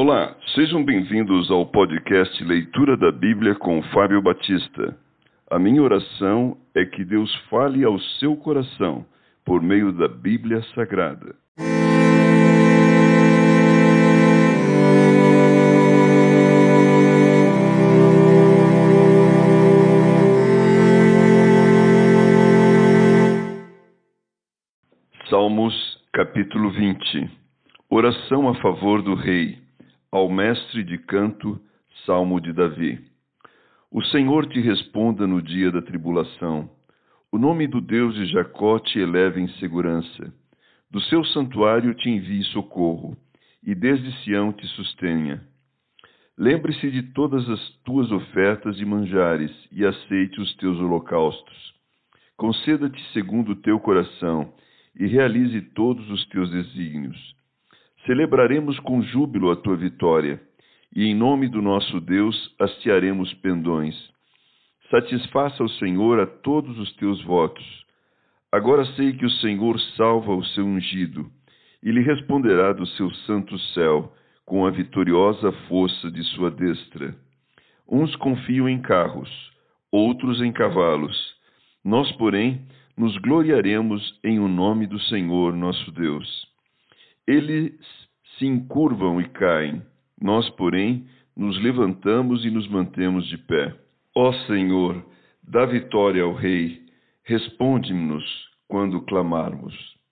Olá, sejam bem-vindos ao podcast Leitura da Bíblia com Fábio Batista. A minha oração é que Deus fale ao seu coração por meio da Bíblia Sagrada. Salmos, capítulo 20 Oração a favor do Rei ao mestre de canto, Salmo de Davi. O Senhor te responda no dia da tribulação. O nome do Deus de Jacó te eleve em segurança. Do seu santuário te envie socorro, e desde Sião te sustenha. Lembre-se de todas as tuas ofertas de manjares, e aceite os teus holocaustos. Conceda-te segundo o teu coração, e realize todos os teus desígnios Celebraremos com júbilo a tua vitória, e em nome do nosso Deus hastearemos pendões. Satisfaça o Senhor a todos os teus votos. Agora sei que o Senhor salva o seu ungido, e lhe responderá do seu santo céu, com a vitoriosa força de sua destra. Uns confiam em carros, outros em cavalos. Nós, porém, nos gloriaremos em o nome do Senhor nosso Deus. Eles se encurvam e caem, nós, porém, nos levantamos e nos mantemos de pé. Ó Senhor, dá vitória ao Rei, responde-nos quando clamarmos.